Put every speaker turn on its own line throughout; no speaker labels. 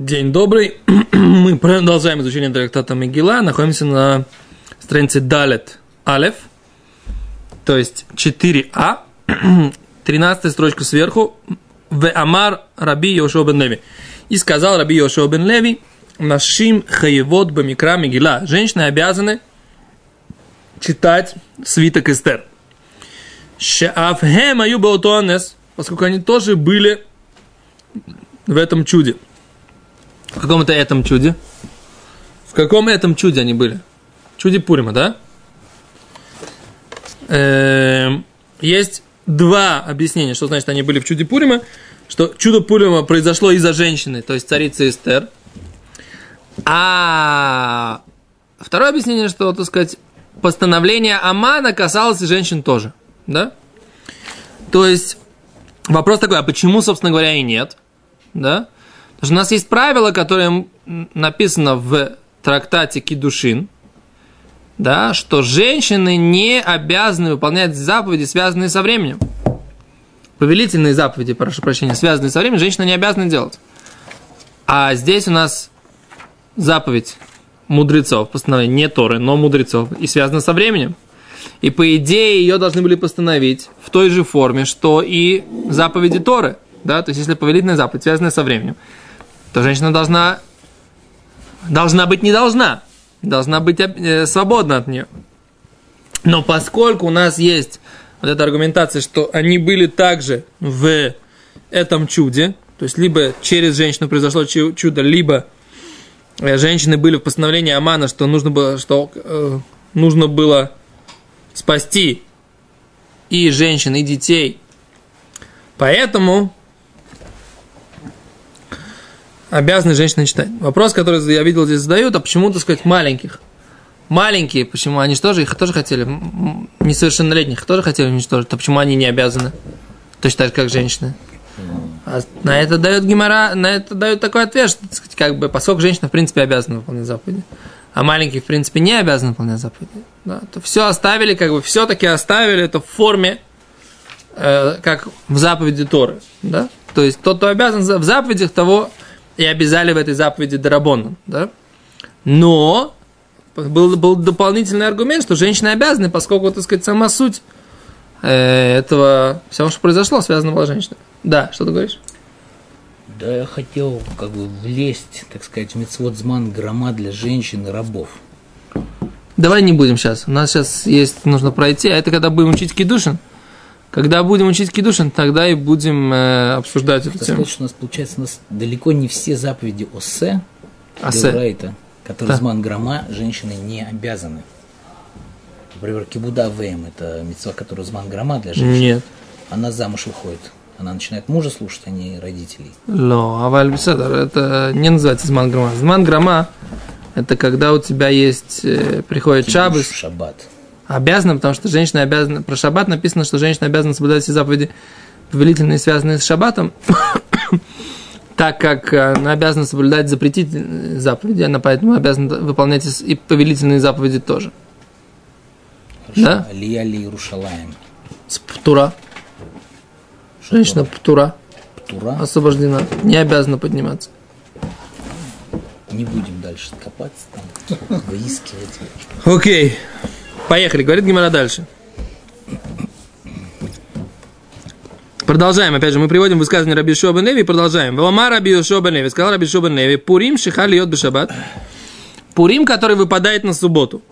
День добрый. Мы продолжаем изучение трактата Мегила. Находимся на странице Далет Алев, то есть 4а, 13 строчка сверху, в Амар Раби Йошуа бен Леви. И сказал Раби Йошуа бен Леви, Нашим хаевод бамикра Мегила. Женщины обязаны читать свиток Эстер. Шафхем аю поскольку они тоже были в этом чуде. В каком это этом чуде? В каком этом чуде они были? Чуде Пурима, да? Эм, есть два объяснения, что значит они были в чуде Пурима. Что чудо Пурима произошло из-за женщины, то есть царицы Эстер. А второе объяснение, что, так сказать, постановление Амана касалось и женщин тоже. Да? То есть, вопрос такой, а почему, собственно говоря, и нет? Да? Потому у нас есть правило, которое написано в трактате Кидушин, да, что женщины не обязаны выполнять заповеди, связанные со временем. Повелительные заповеди, прошу прощения, связанные со временем, женщина не обязана делать. А здесь у нас заповедь мудрецов, постановление не Торы, но мудрецов, и связано со временем. И по идее ее должны были постановить в той же форме, что и заповеди Торы. Да? То есть, если повелительная заповедь, связанная со временем, то женщина должна, должна быть не должна, должна быть э, свободна от нее. Но поскольку у нас есть вот эта аргументация, что они были также в этом чуде, то есть либо через женщину произошло чудо, либо э, женщины были в постановлении Амана, что нужно было, что, э, нужно было спасти и женщин, и детей. Поэтому обязаны женщины читать. Вопрос, который я видел здесь задают, а почему, так сказать, маленьких? Маленькие, почему? Они же тоже, их тоже хотели, несовершеннолетних тоже хотели уничтожить, то почему они не обязаны? Точно так же, как женщины. А на это дает гемора, на это дает такой ответ, что, так сказать, как бы, поскольку женщина, в принципе, обязана выполнять заповеди, а маленькие, в принципе, не обязаны выполнять заповеди, да, то все оставили, как бы, все-таки оставили это в форме, э, как в заповеди Торы, да, то есть тот, кто обязан в заповедях, того и обязали в этой заповеди Дарабоном, да? Но был, был дополнительный аргумент, что женщины обязаны, поскольку, так сказать, сама суть э, этого всего, что произошло, связана была женщина. Да, что ты говоришь?
Да, я хотел как бы влезть, так сказать, в мецводзман грома для женщин и рабов.
Давай не будем сейчас. У нас сейчас есть, нужно пройти, а это когда будем учить кидушин. Когда будем учить кидушин, тогда и будем э, обсуждать эту тему.
Сказать, что у нас получается у нас далеко не все заповеди Осе, Осе. Райта, которые да. грома, женщины не обязаны. Например, кибуда вейм, это мецва, которая зман грома для женщин.
Нет.
Она замуж выходит. Она начинает мужа слушать, а не родителей.
Но, а Вальбиседер, это не называется зман грома. Зман грома – это когда у тебя есть, э, приходит Кибуш, шаббат. Обязана, потому что женщина обязана, про шаббат написано, что женщина обязана соблюдать все заповеди повелительные, связанные с шаббатом, так как она обязана соблюдать запретительные заповеди, она поэтому обязана выполнять и повелительные заповеди тоже.
Хорошо. Да? Алия ли Иерушалаем.
С Птура. Женщина Птура.
Птура.
Освобождена. Не обязана подниматься.
Не будем дальше копаться там, выискивать.
Окей. Okay. Поехали, говорит Гимара дальше. Продолжаем, опять же, мы приводим высказывание Раби Шоба Неви продолжаем. Валама Раби Шоба Неви, сказал Раби Шоба Неви, Пурим шихали йод бешабат. Пурим, который выпадает на субботу.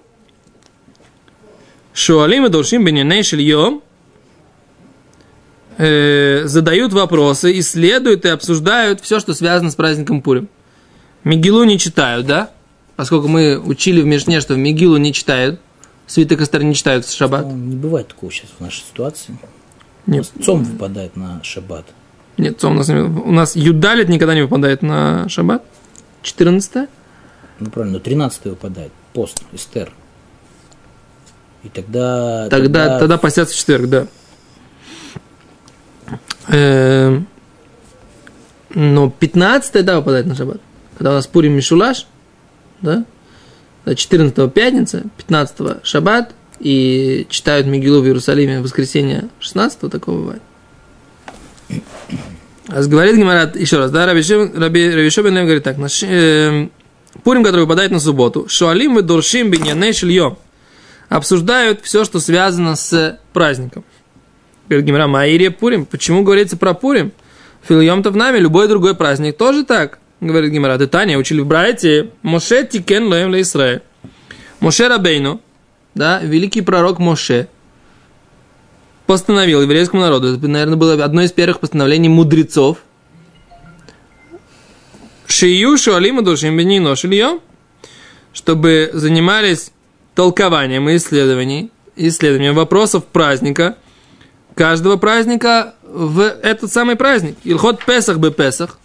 Шуалим и Дуршим Беняней Шильем э, задают вопросы, исследуют и обсуждают все, что связано с праздником Пурим. Мигилу не читают, да? Поскольку мы учили в Мишне, что в Мигилу не читают, свиток Эстер не читают в шаббат? Ну,
не бывает такого сейчас в нашей ситуации. Нет. Цом выпадает на шаббат.
Нет, цом у нас, у нас юдалит никогда не выпадает на шаббат. 14
Ну, правильно, 13 выпадает. Пост, Эстер. И тогда...
Тогда, тогда, тогда постятся в четверг, да. Эм, но 15 да, выпадает на шаббат. Когда у нас Пурим Мишулаш, да, 14 пятница, 15 шаббат, и читают Мигилу в Иерусалиме в воскресенье 16 такого бывает. А говорит Гимарат еще раз, да, Раби Шобин говорит так, наш, э, Пурим, который выпадает на субботу, Шуалим и Дуршим Биньяне обсуждают все, что связано с праздником. Говорит Гимара, Маире Пурим, почему говорится про Пурим? Фильем-то в нами, любой другой праздник тоже так, говорит Гимара. Таня учили в Брайте, Моше Тикен Лоем Израиль. Моше Рабейну, да, великий пророк Моше, постановил еврейскому народу, это, наверное, было одно из первых постановлений мудрецов, Шию Шуалима Душим Бенино Шильем, чтобы занимались толкованием и исследованием, исследованием вопросов праздника, каждого праздника в этот самый праздник. Илхот Песах бы Песах.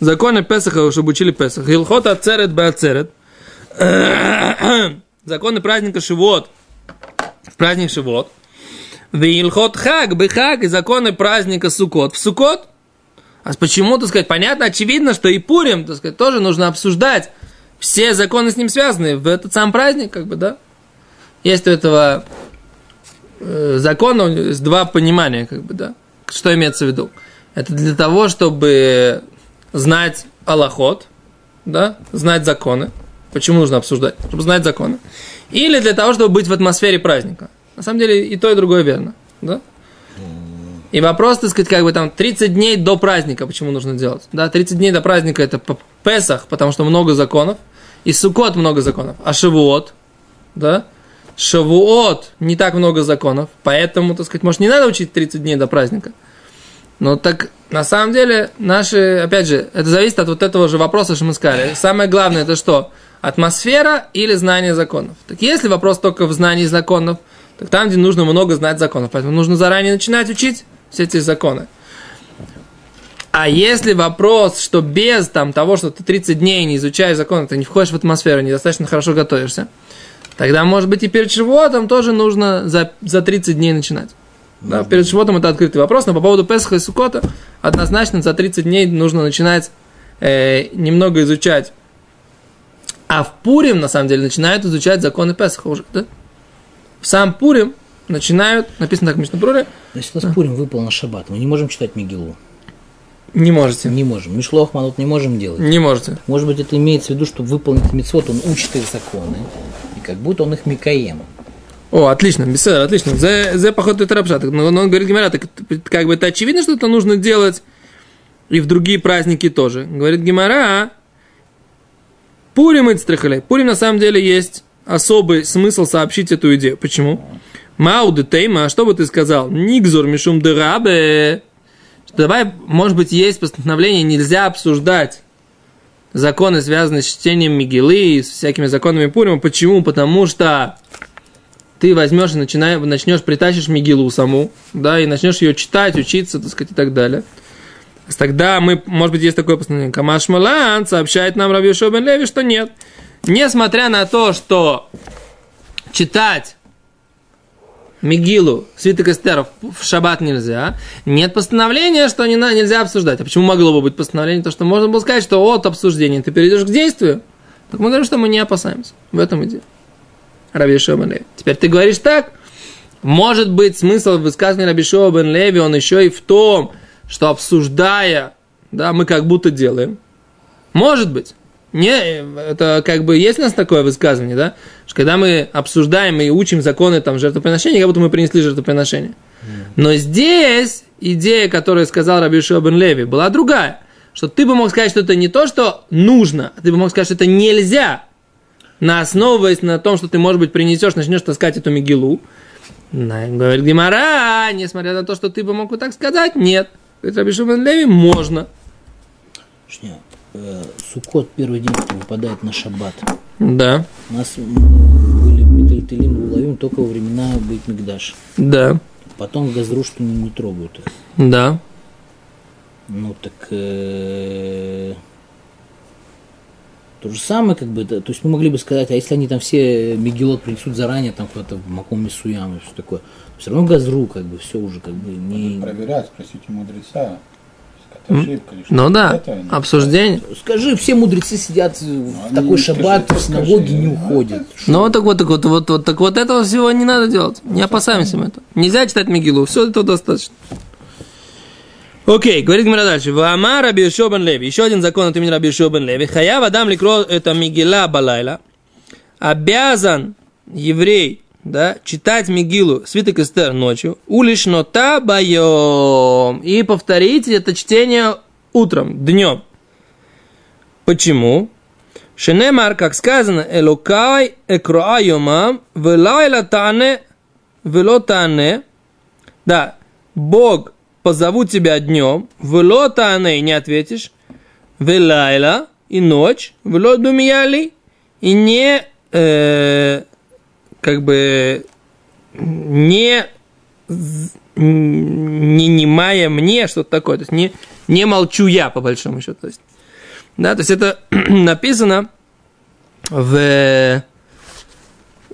Законы Песаха, чтобы учили Песах. Илхот Ацерет бы Ацерет. Законы праздника Шивот. Праздник Шивот. Вилхот хаг, бихаг и законы праздника Сукот. В Сукот, а почему, так сказать, понятно, очевидно, что и Пурим, так сказать, тоже нужно обсуждать все законы с ним связанные в этот сам праздник, как бы, да. Есть у этого э, закона есть два понимания, как бы, да. Что имеется в виду? Это для того, чтобы знать Аллахот, да, знать законы. Почему нужно обсуждать? Чтобы знать законы. Или для того, чтобы быть в атмосфере праздника. На самом деле и то, и другое верно. Да? И вопрос, так сказать, как бы там 30 дней до праздника, почему нужно делать? Да, 30 дней до праздника это по Песах, потому что много законов. И Сукот много законов. А Шавуот, да? Шавуот не так много законов. Поэтому, так сказать, может, не надо учить 30 дней до праздника. Но так, на самом деле, наши, опять же, это зависит от вот этого же вопроса, что мы сказали. Самое главное, это что? Атмосфера или знание законов. Так если вопрос только в знании законов – так там, где нужно много знать законов. Поэтому нужно заранее начинать учить все эти законы. А если вопрос, что без там, того, что ты 30 дней не изучаешь законы, ты не входишь в атмосферу, недостаточно хорошо готовишься, тогда, может быть, и перед животом тоже нужно за, за 30 дней начинать. Да, перед животом это открытый вопрос, но по поводу Песха и Сукота однозначно за 30 дней нужно начинать э, немного изучать. А в Пурим, на самом деле, начинают изучать законы Песха уже, да? сам Пурим начинают, написано так в Мишнапруре.
Значит, у нас Пурим выпал на шаббат, мы не можем читать Мигилу.
Не можете.
Не можем. Мишлох Манут не можем делать.
Не можете.
Может быть, это имеется в виду, что выполнить мецвод, он учит их законы, и как будто он их Микаем.
О, отлично, беседа, отлично. За, поход это рабшат. Но, он говорит, Гимара, так как бы это очевидно, что это нужно делать и в другие праздники тоже. Говорит Гимара, Пурим и Пурим на самом деле есть особый смысл сообщить эту идею. Почему? Мауды тейма, а что бы ты сказал? Нигзор мишум дырабе. Давай, может быть, есть постановление, нельзя обсуждать законы, связанные с чтением Мигелы, с всякими законами Пурима. Почему? Потому что ты возьмешь и начинаешь, начнешь, притащишь Мигилу саму, да, и начнешь ее читать, учиться, так сказать, и так далее. Тогда мы, может быть, есть такое постановление. Камаш Малан сообщает нам Раби Бен Леви, что нет несмотря на то, что читать Мигилу, свиток эстеров в шаббат нельзя, нет постановления, что не, нельзя обсуждать. А почему могло бы быть постановление? То, что можно было сказать, что от обсуждения ты перейдешь к действию. Так мы говорим, что мы не опасаемся. В этом идея. Раби Бен Леви. Теперь ты говоришь так, может быть смысл высказывания Раби Бен Леви, он еще и в том, что обсуждая, да, мы как будто делаем. Может быть. Не, это как бы есть у нас такое высказывание, да? Что когда мы обсуждаем и учим законы там жертвоприношения, как будто мы принесли жертвоприношение. Но здесь идея, которую сказал Раби Бен Леви, была другая. Что ты бы мог сказать, что это не то, что нужно, а ты бы мог сказать, что это нельзя. На основываясь на том, что ты, может быть, принесешь, начнешь таскать эту мигилу. Говорит Гимара, несмотря на то, что ты бы мог вот так сказать, нет. Говорит Раби Леви, можно.
Шня, э, Суккот первый день выпадает на шаббат.
Да.
У нас были металлителим уловим только во времена Бейт Мигдаш.
Да.
Потом газру что не, не трогают.
Да.
Ну так э, то же самое, как бы, то есть мы могли бы сказать, а если они там все Мегилот принесут заранее, там куда-то в Маком Мисуям и все такое, все равно газру, как бы, все уже как бы не...
Проверять, спросите мудреца.
Ну да, обсуждение.
Скажи, все мудрецы сидят в такой шаббат, в синагоге не уходят.
Ну так вот, так вот, вот, вот, так вот этого всего не надо делать. Не опасаемся мы этого. Нельзя читать Мигилу, все этого достаточно. Окей, говорит Гмара дальше. Вама Раби Йошуа бен Леви. Еще один закон от имени Раби Йошуа бен Леви. Хаяв Адам ликро это Мигила Балайла. Обязан еврей да, читать Мигилу, свиток Эстер ночью, улиш нота байом, и повторить это чтение утром, днем. Почему? Шенемар, как сказано, Элокай экроа йомам, велайла тане, вело тане, да, Бог позову тебя днем, вело тане, и не ответишь, велайла, и ночь, вело думияли, и не э, как бы не не немая мне что-то такое, то есть не, не молчу я, по большому счету. То есть, да, то есть это написано в,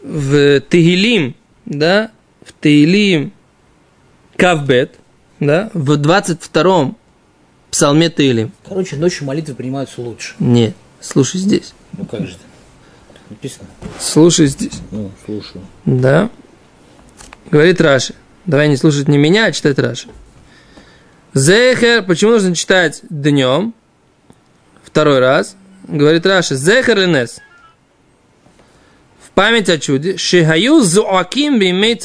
в Тегилим, да, в Тегилим Кавбет, да, в 22-м псалме Тегилим.
Короче, ночью молитвы принимаются лучше.
Нет, слушай здесь.
Ну как же это? Написано.
Слушай здесь.
Ну, слушаю.
Да. Говорит Раши. Давай не слушать не меня, а читать Раши. Зехер, почему нужно читать днем? Второй раз. Говорит Раши. Зехер ленес. В память о чуде. Шихаю зуаким бимей.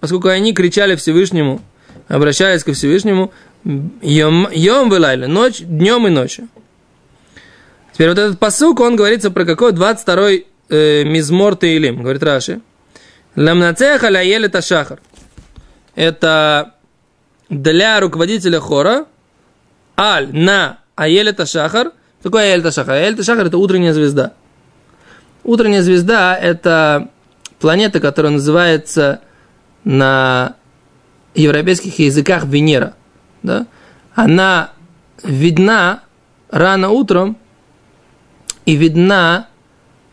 Поскольку они кричали Всевышнему, обращались ко Всевышнему, йом, йом ночь, днем и ночью. Теперь вот этот посук, он говорится про какой? 22-й э, Мизмор Теилим, говорит Раши. Ламнацеха ля елета шахар. Это для руководителя хора. Аль на Аелета Шахар. Что такое Аелета Шахар? Аелета Шахар это утренняя звезда. Утренняя звезда это планета, которая называется на европейских языках Венера. Да? Она видна рано утром и видна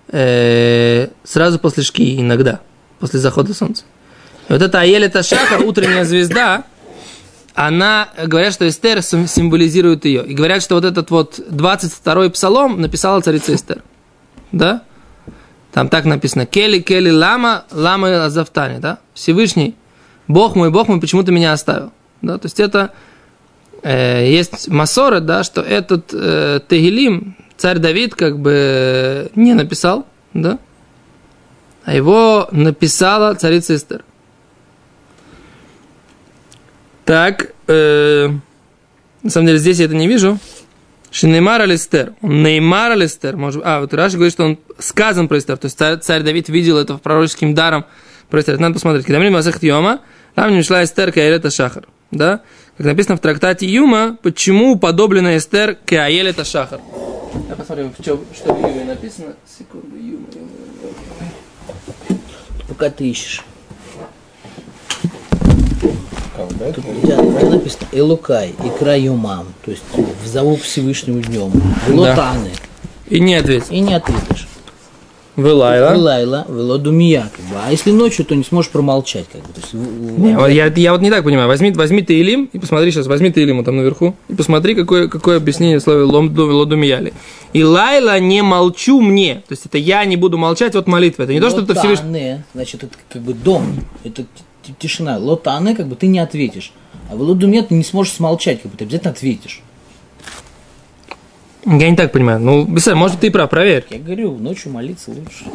э, сразу после шки иногда, после захода солнца. И вот эта Аелета Шахар, утренняя звезда, она, говорят, что Эстер символизирует ее. И говорят, что вот этот вот 22-й псалом написала царица Эстер. Да? Там так написано. Кели, Кели, Лама, Лама Азавтани, да? Всевышний, Бог мой, Бог мой, почему ты меня оставил? Да? То есть это э, есть Масора, да, что этот э, Тегилим, царь Давид как бы не написал, да, а его написала царица Эстер. Так, э, на самом деле здесь я это не вижу. Шинеймар Алистер. Он Неймар Алистер. Может, а, вот Раши говорит, что он сказан про Эстер. То есть царь, царь Давид видел это пророческим даром про Эстер. Надо посмотреть. Когда мы Масахт Йома, там не шла Эстер Каэлета Шахар. Да? Как написано в трактате Юма, почему уподоблена Эстер Каэлета Шахар. Я посмотрим, что, что в Юме написано. Секунду, Юма, Юма,
Юма. Пока ты ищешь. Тут у тебя, у тебя написано Элукай, и краюмам, то есть взову к Всевышнему днем. Лотаны.
Да. И не ответишь.
И не ответишь.
Вылайла.
Вылайла. Как бы. А если ночью, то не сможешь промолчать. Как бы. то есть,
не, вот я, я вот не так понимаю. Возьми, возьми ты Илим и посмотри сейчас, возьми ты Илиму там наверху и посмотри, какое, какое объяснение слова лодумияли. И лайла не молчу мне. То есть это я не буду молчать от молитвы. Это не то, что это Всевышний...
Значит, это как бы дом. Это тишина. Лотаны, как бы ты не ответишь. А в лодуме ты не сможешь смолчать, как бы ты обязательно ответишь.
Я не так понимаю. Ну, Бесар, может, ты прав, проверь.
Я говорю, ночью молиться лучше.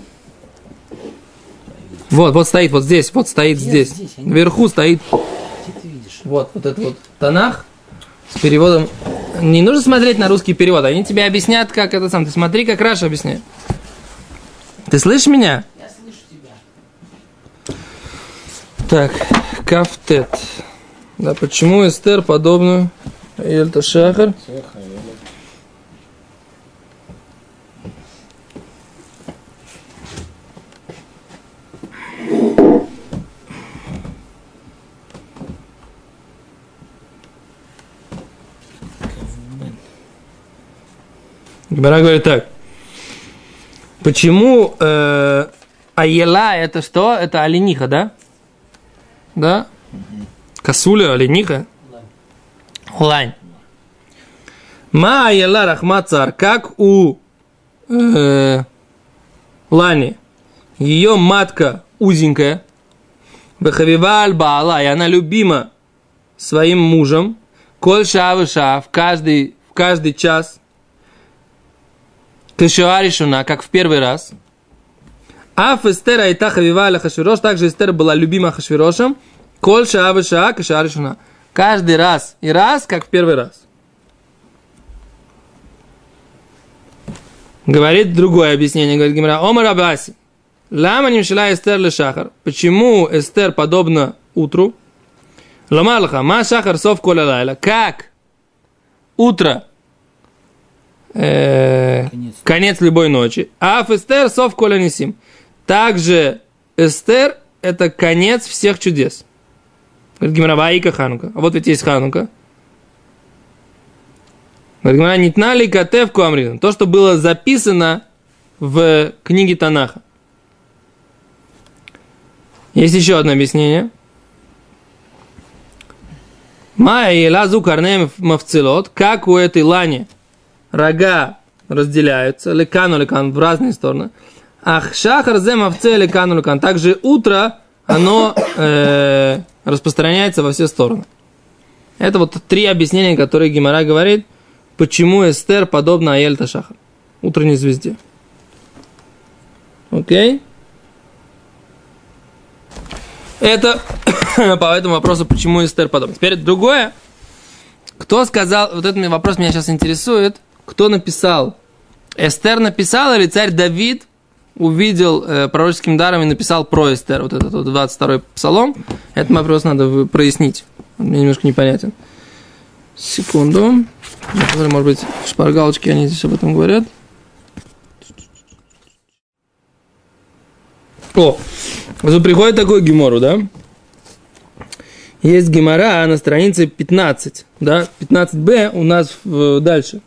Вот, вот стоит вот здесь, вот стоит Где здесь. здесь? Вверху стоит.
Где ты видишь?
Вот, вот этот вот Танах с переводом. Не нужно смотреть на русский перевод, они тебе объяснят, как это сам. Ты смотри, как Раша объясняет. Ты слышишь меня?
Я слышу тебя.
Так, Кафтет. Да, почему Эстер подобную Эльта Шахар? Гмара говорит так. Почему э, Аела это что? Это олениха, да? Да? Косуля, олениха? Лань. Ма Аела Рахмацар, как у э, Лани. Ее матка узенькая. Бахавиваль Баала, и она любима своим мужем. Коль шава ша, в каждый, в каждый час. Кашуаришуна, как в первый раз. Аф Эстер Айта Хавива Хашвирош, также Эстер была любима Хашвирошем. Коль шава ша, кашуаришуна. Каждый раз и раз, как в первый раз. Говорит другое объяснение, говорит Гимара. Омар Абаси. Лама нимшила Эстер ле шахар. Почему Эстер подобно утру? Ламалха, ма шахар сов коля лайла. Как утро э, конец. конец любой ночи. А Эстер сов коля. Также Эстер это конец всех чудес. Говорит Гимара, Ваика Ханука. А вот ведь есть Ханука. Говорит Гимара, Нитна ли Катев Куамрин. То, что было записано в книге Танаха. Есть еще одно объяснение. Майя лазу карнем мавцелот, как у этой лани рога разделяются, лекану лекан в разные стороны. Ах шахар зе мавце лекану лекан. Также утро, оно э, распространяется во все стороны. Это вот три объяснения, которые Гимара говорит, почему Эстер подобна Аэльта Шахар, утренней звезде. Окей? Это по этому вопросу, почему Эстер подобно. Теперь другое. Кто сказал, вот этот вопрос меня сейчас интересует, кто написал? Эстер написал или царь Давид увидел э, пророческим даром и написал про Эстер, вот этот вот 22-й псалом? Этот вопрос надо прояснить. Мне немножко непонятен. Секунду. Может быть, шпаргалочки, они здесь об этом говорят. О, вот приходит такой гемору, да? Есть гемора на странице 15, да? 15b у нас в, дальше.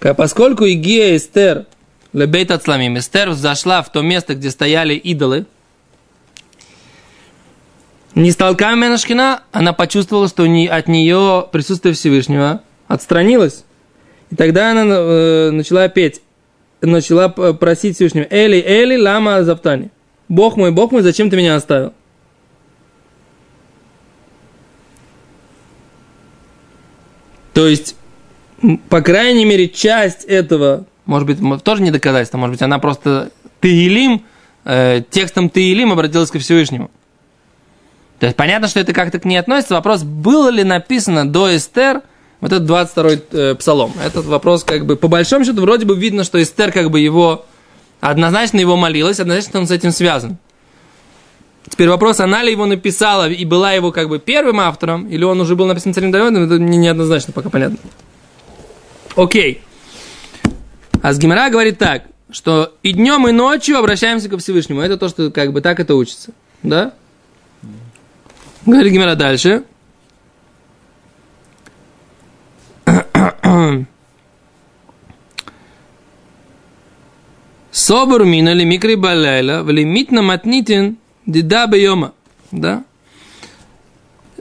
Поскольку Игия Эстер, Лебейт Ацламим, Эстер зашла в то место, где стояли идолы, не столками Менашкина, она почувствовала, что не, от нее присутствие Всевышнего отстранилась. И тогда она э, начала петь, начала просить Всевышнего, Эли, Эли, лама заптани. Бог мой, Бог мой, зачем ты меня оставил? То есть, по крайней мере, часть этого, может быть, тоже не доказательство, может быть, она просто Таилим, э, текстом Таилим обратилась ко Всевышнему. То есть, понятно, что это как-то к ней относится. Вопрос, было ли написано до Эстер вот этот 22-й э, псалом. Этот вопрос, как бы, по большому счету, вроде бы видно, что Эстер, как бы, его Однозначно его молилась, однозначно он с этим связан. Теперь вопрос, она ли его написала и была его как бы первым автором, или он уже был написан царем Давидом, это мне неоднозначно пока понятно. Окей. А с Гимара говорит так, что и днем, и ночью обращаемся ко Всевышнему. Это то, что как бы так это учится. Да? Говорит Гимара дальше. Собор мина ли микри балайла, вли митна матнитин дида бейома. Да?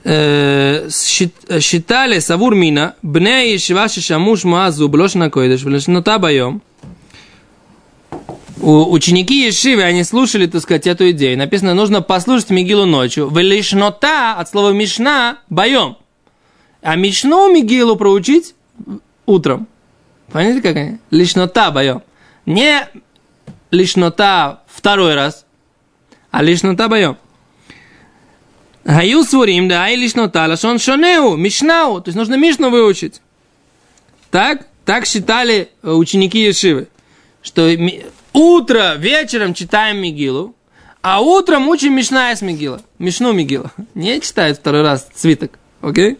Считали Савур Мина, бне Ешива Шишамуш Маазу Блошна Койдыш, Влешнота Байом. Ученики Ешивы, они слушали, так сказать, эту идею. Написано, нужно послушать Мигилу ночью. Велишнота от слова Мишна Байом. А Мишну Мигилу проучить утром. Понимаете, как они? Лишнота Байом. Не лишнота второй раз, а лишнота боем. Гаю свурим, да, и лишнота, лашон шонеу, мишнау, то есть нужно мишну выучить. Так, так считали э, ученики Ешивы, что утро, вечером читаем Мигилу, а утром учим Мишна из Мигила. Мишну Мигила. Не читают второй раз цвиток. Окей?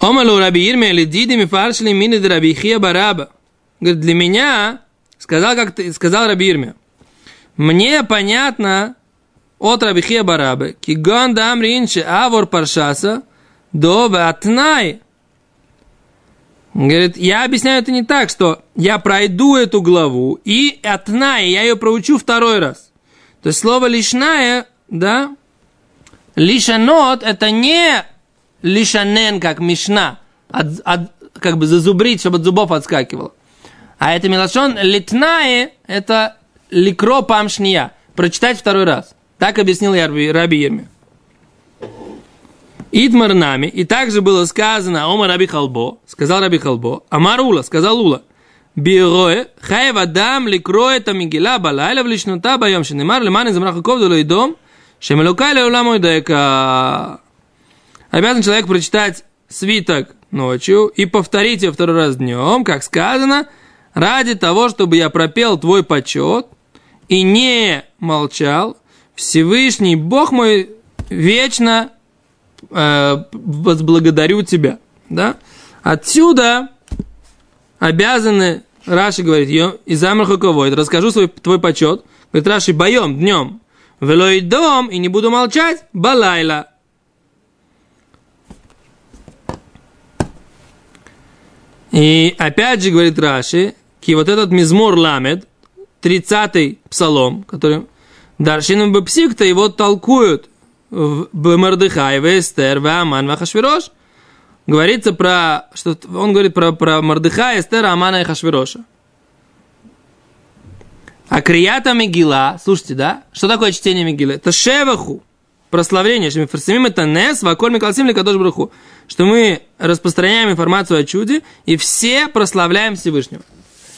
Омалу раби Ирме или диди мифаршли мини раби Хия бараба. Говорит, для меня, сказал, как ты, сказал Рабирме, мне понятно от Рабихия Барабы, кигон дам ринче авор паршаса, до ватнай. Говорит, я объясняю это не так, что я пройду эту главу и отнай, я ее проучу второй раз. То есть слово лишная, да, лишанот это не лишанен, как мишна, от, от, как бы зазубрить, чтобы от зубов отскакивало. А это милашон литнае, это ликро памшния. Прочитать второй раз. Так объяснил я Раби Ерми. Идмар нами, и также было сказано Омар Раби Халбо, сказал Раби Халбо, Амарула, сказал Ула, Бироэ, хайв адам ликроэ тамигила балайла в личнота байом, шенемар леман из мрахаков долой дом, шемелукай леуламой дека. Обязан человек прочитать свиток ночью и повторить его второй раз днем, как сказано, ради того, чтобы я пропел твой почет и не молчал, Всевышний Бог мой вечно э, возблагодарю тебя. Да? Отсюда обязаны, Раши говорит, из Амрахаковой, расскажу свой твой почет. Говорит, Раши, боем, днем. Велой дом, и не буду молчать, балайла. И опять же говорит Раши, ки вот этот мизмор ламед, 30-й псалом, который Даршином Бепсикта его толкуют в Мордыхай, в Эстер, в Аман. Говорится про, что он говорит про, про Мордыха, Эстера, Амана и Хашвироша. А Крията Мегила, слушайте, да? Что такое чтение Мегилы? Это Шеваху, прославление, что мы фарсимим это Нес, Ваколь Микалсим Ликадош Браху, что мы распространяем информацию о чуде, и все прославляем Всевышнего.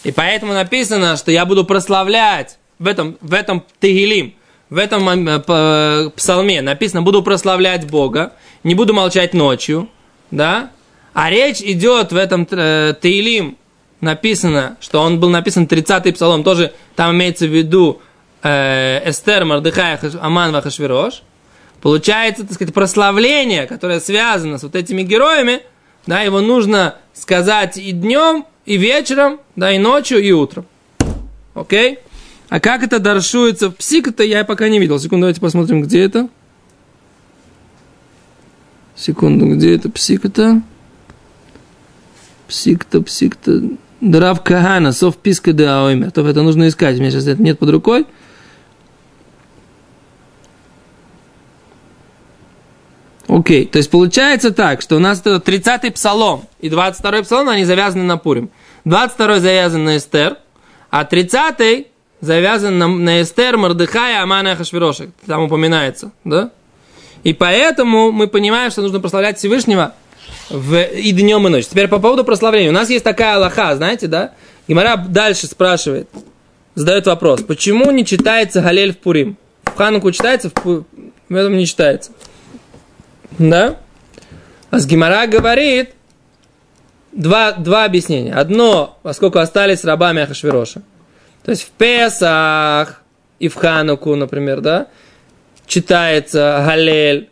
И поэтому написано, что я буду прославлять в этом, в этом Тегилим, в этом э, псалме написано, буду прославлять Бога, не буду молчать ночью, да? А речь идет в этом э, Таилим, написано, что он был написан 30-й псалом, тоже там имеется в виду э, Эстер, Мардыхай, Аман, Вахашвирош. Получается, так сказать, прославление, которое связано с вот этими героями, да, его нужно сказать и днем, и вечером, да, и ночью, и утром. Окей? А как это даршуется в псик, это я пока не видел. Секунду, давайте посмотрим, где это. Секунду, где это псик-то? Псик-то, псик-то. Драв Кахана, сов писка де аоймер. То это нужно искать. У меня сейчас это нет под рукой. Окей, то есть получается так, что у нас это 30-й псалом и 22-й псалом, они завязаны на Пурим. 22-й завязан на Эстер, а 30-й завязан на, на Эстер, Мордыхая, Амана Хашвироша. Там упоминается, да? И поэтому мы понимаем, что нужно прославлять Всевышнего в, и днем, и ночью. Теперь по поводу прославления. У нас есть такая Аллаха, знаете, да? Гимара дальше спрашивает, задает вопрос, почему не читается Галель в Пурим? В Хануку читается, в, в этом не читается. Да? А с Гимара говорит два, два объяснения. Одно, поскольку остались рабами Ахашвироша. То есть в Песах и в Хануку, например, да, читается Галель,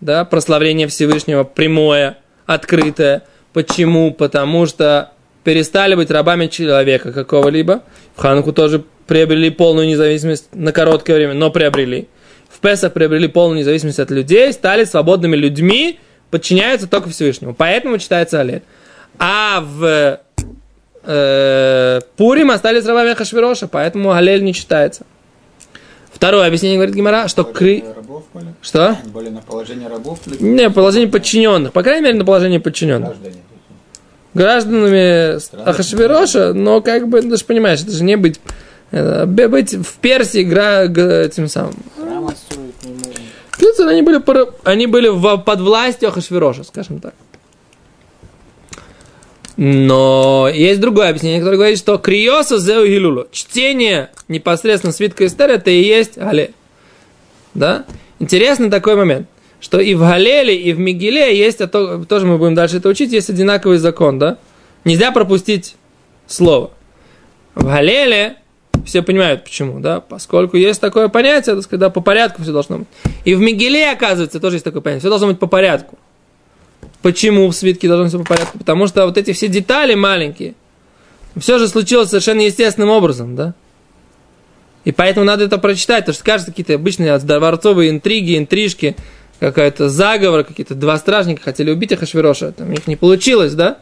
да, прославление Всевышнего прямое, открытое. Почему? Потому что перестали быть рабами человека какого-либо. В Хануку тоже приобрели полную независимость на короткое время, но приобрели. В Песах приобрели полную независимость от людей, стали свободными людьми, подчиняются только Всевышнему. Поэтому читается Алель. А в э, Пурим остались рабами Хашвироша, поэтому Галель не читается. Второе объяснение говорит Гимара, что кры...
были?
Что?
Были на положение рабов? Или...
Не, положение подчиненных. По крайней мере, на положение подчиненных.
Граждане.
Гражданами Ахашвироша, но как бы, ты же понимаешь, это же не быть... Это, быть в Персии гра, г, тем самым.
Храм строить не можно.
Они были, они были в, под властью Ахашвироша, скажем так. Но есть другое объяснение, которое говорит, что криоса зеу гилулу. Чтение непосредственно свитка Эстер, это и есть Галель. Да? Интересный такой момент, что и в Галеле, и в Мигеле есть, а то, тоже мы будем дальше это учить, есть одинаковый закон, да? Нельзя пропустить слово. В Галеле все понимают почему, да, поскольку есть такое понятие, так сказать, да, по порядку все должно быть. И в Мигеле, оказывается, тоже есть такое понятие, все должно быть по порядку. Почему в свитке должно все по порядку? Потому что вот эти все детали маленькие, все же случилось совершенно естественным образом, да? И поэтому надо это прочитать, потому что кажется, какие-то обычные дворцовые интриги, интрижки, какая-то заговор, какие-то два стражника хотели убить Ахашвироша, там у них не получилось, да?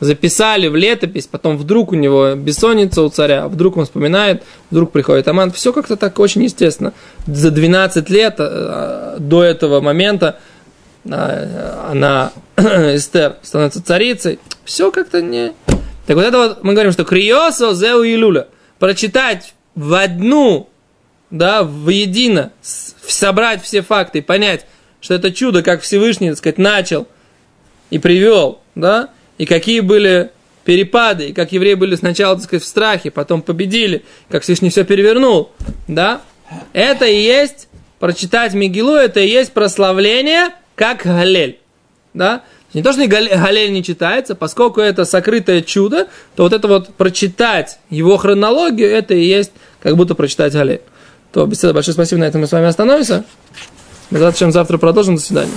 Записали в летопись, потом вдруг у него бессонница у царя, вдруг он вспоминает, вдруг приходит Аман. Все как-то так очень естественно. За 12 лет э, до этого момента она, Эстер, становится царицей. Все как-то не... Так вот это вот мы говорим, что криосо зеу и люля. Прочитать в одну, да, в едино, собрать все факты понять, что это чудо, как Всевышний, так сказать, начал и привел, да, и какие были перепады, и как евреи были сначала, так сказать, в страхе, потом победили, как Всевышний все перевернул, да, это и есть прочитать Мигилу, это и есть прославление, как Галель, да, не то, что Галель не читается, поскольку это сокрытое чудо, то вот это вот прочитать его хронологию, это и есть как будто прочитать Галель. То беседа, большое спасибо, на этом мы с вами остановимся. Мы завтра продолжим, до свидания.